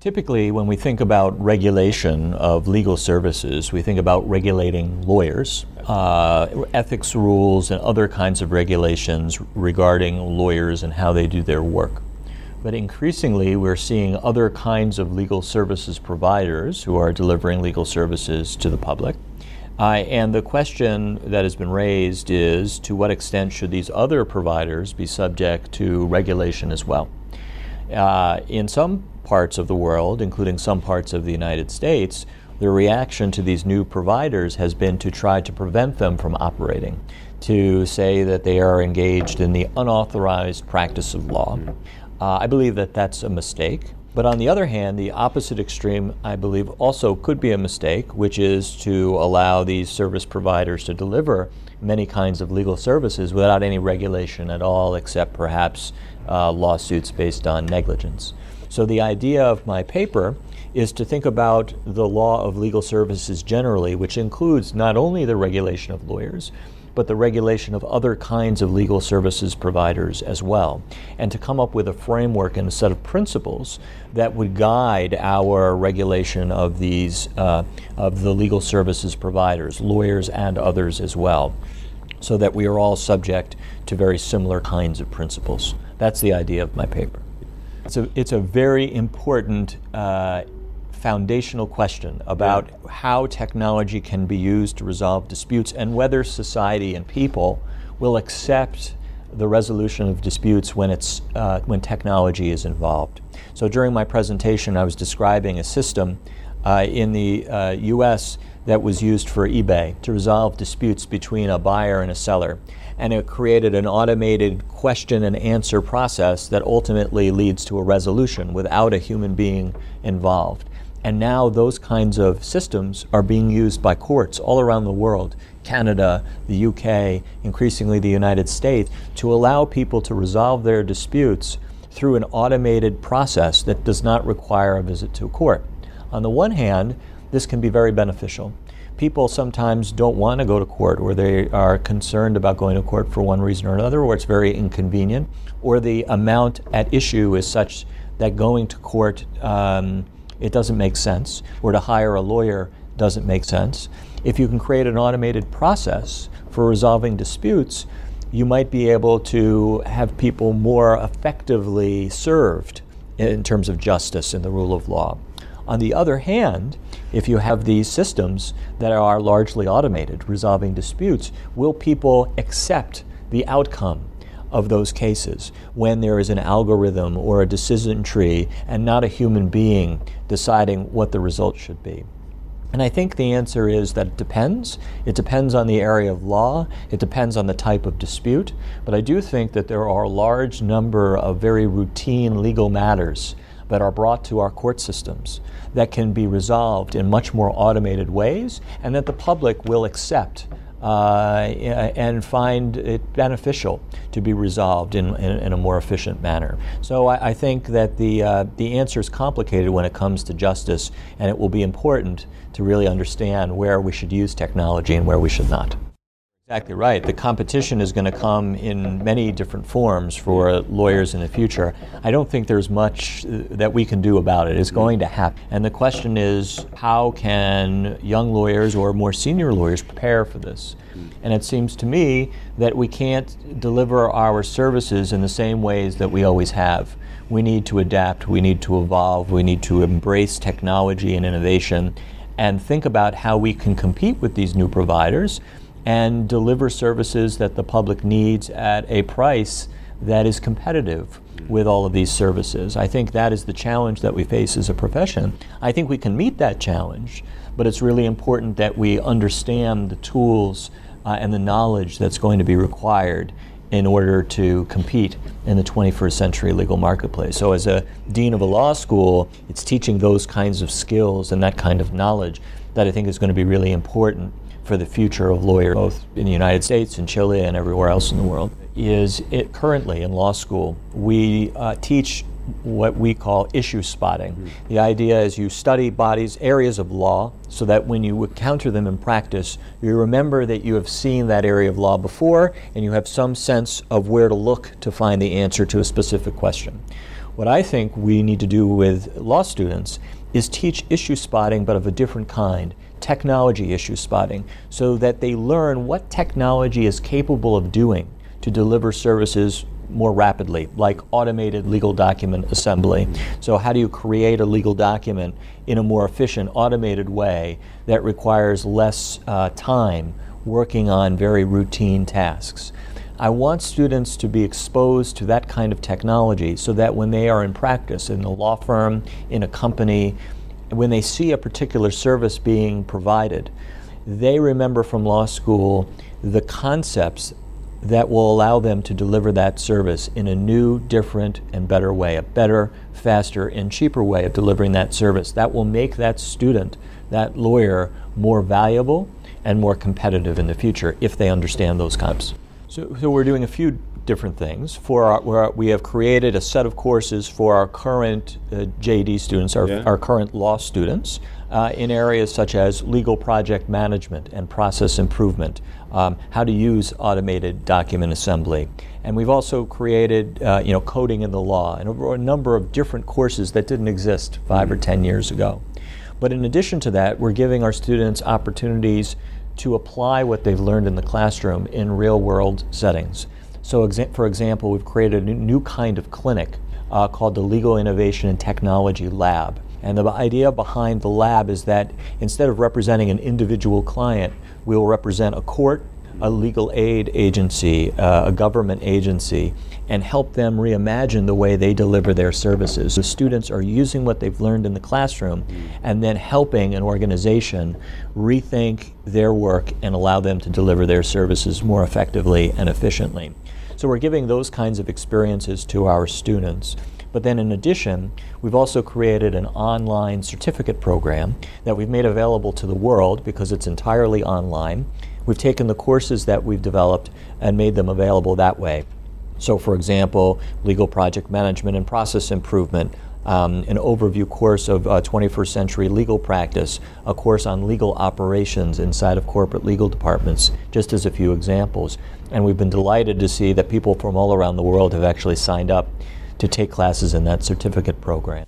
Typically, when we think about regulation of legal services, we think about regulating lawyers, uh, ethics rules, and other kinds of regulations regarding lawyers and how they do their work. But increasingly, we're seeing other kinds of legal services providers who are delivering legal services to the public. Uh, and the question that has been raised is to what extent should these other providers be subject to regulation as well? Uh, in some parts of the world, including some parts of the United States, the reaction to these new providers has been to try to prevent them from operating, to say that they are engaged in the unauthorized practice of law. Uh, I believe that that's a mistake. But on the other hand, the opposite extreme, I believe, also could be a mistake, which is to allow these service providers to deliver many kinds of legal services without any regulation at all, except perhaps uh, lawsuits based on negligence. So the idea of my paper is to think about the law of legal services generally, which includes not only the regulation of lawyers, but the regulation of other kinds of legal services providers as well, and to come up with a framework and a set of principles that would guide our regulation of these uh, of the legal services providers, lawyers and others as well, so that we are all subject to very similar kinds of principles. That's the idea of my paper. It's a, it's a very important uh, foundational question about yeah. how technology can be used to resolve disputes and whether society and people will accept the resolution of disputes when, it's, uh, when technology is involved. So during my presentation, I was describing a system uh, in the uh, US that was used for eBay to resolve disputes between a buyer and a seller and it created an automated question and answer process that ultimately leads to a resolution without a human being involved. And now those kinds of systems are being used by courts all around the world Canada, the UK, increasingly the United States to allow people to resolve their disputes through an automated process that does not require a visit to a court. On the one hand, this can be very beneficial people sometimes don't want to go to court or they are concerned about going to court for one reason or another, or it's very inconvenient, or the amount at issue is such that going to court um, it doesn't make sense, or to hire a lawyer doesn't make sense. If you can create an automated process for resolving disputes, you might be able to have people more effectively served in terms of justice and the rule of law. On the other hand, if you have these systems that are largely automated, resolving disputes, will people accept the outcome of those cases when there is an algorithm or a decision tree and not a human being deciding what the result should be? And I think the answer is that it depends. It depends on the area of law, it depends on the type of dispute, but I do think that there are a large number of very routine legal matters that are brought to our court systems that can be resolved in much more automated ways and that the public will accept uh, and find it beneficial to be resolved in, in, in a more efficient manner. So I, I think that the, uh, the answer is complicated when it comes to justice, and it will be important to really understand where we should use technology and where we should not. Exactly right. The competition is going to come in many different forms for lawyers in the future. I don't think there's much uh, that we can do about it. It's going to happen. And the question is how can young lawyers or more senior lawyers prepare for this? And it seems to me that we can't deliver our services in the same ways that we always have. We need to adapt, we need to evolve, we need to embrace technology and innovation and think about how we can compete with these new providers and deliver services that the public needs at a price that is competitive with all of these services. I think that is the challenge that we face as a profession. I think we can meet that challenge, but it's really important that we understand the tools uh, and the knowledge that's going to be required in order to compete in the 21st century legal marketplace. So, as a dean of a law school, it's teaching those kinds of skills and that kind of knowledge that I think is going to be really important for the future of lawyers, both in the United States and Chile and everywhere else in the world, is it currently in law school, we uh, teach what we call issue spotting. Mm-hmm. The idea is you study bodies, areas of law, so that when you encounter them in practice, you remember that you have seen that area of law before and you have some sense of where to look to find the answer to a specific question. What I think we need to do with law students is teach issue spotting, but of a different kind technology issue spotting, so that they learn what technology is capable of doing to deliver services more rapidly, like automated legal document assembly. So, how do you create a legal document in a more efficient, automated way that requires less uh, time working on very routine tasks? I want students to be exposed to that kind of technology so that when they are in practice in a law firm, in a company, when they see a particular service being provided, they remember from law school the concepts that will allow them to deliver that service in a new, different, and better way, a better, faster, and cheaper way of delivering that service. That will make that student, that lawyer, more valuable and more competitive in the future if they understand those concepts. So, so we're doing a few different things. For our, we have created a set of courses for our current uh, JD students, our, yeah. our current law students, uh, in areas such as legal project management and process improvement, um, how to use automated document assembly. And we've also created, uh, you know, coding in the law and a, a, number of different courses that didn't exist 5 mm-hmm. or ten years ago. But in addition to that, we're giving our students opportunities to apply what they've learned in the classroom in real world settings. So, exa- for example, we've created a new kind of clinic uh, called the Legal Innovation and Technology Lab. And the idea behind the lab is that instead of representing an individual client, we will represent a court a legal aid agency, uh, a government agency, and help them reimagine the way they deliver their services. The students are using what they've learned in the classroom and then helping an organization rethink their work and allow them to deliver their services more effectively and efficiently. So we're giving those kinds of experiences to our students. But then, in addition, we've also created an online certificate program that we've made available to the world because it's entirely online. We've taken the courses that we've developed and made them available that way. So, for example, legal project management and process improvement, um, an overview course of uh, 21st century legal practice, a course on legal operations inside of corporate legal departments, just as a few examples. And we've been delighted to see that people from all around the world have actually signed up to take classes in that certificate program.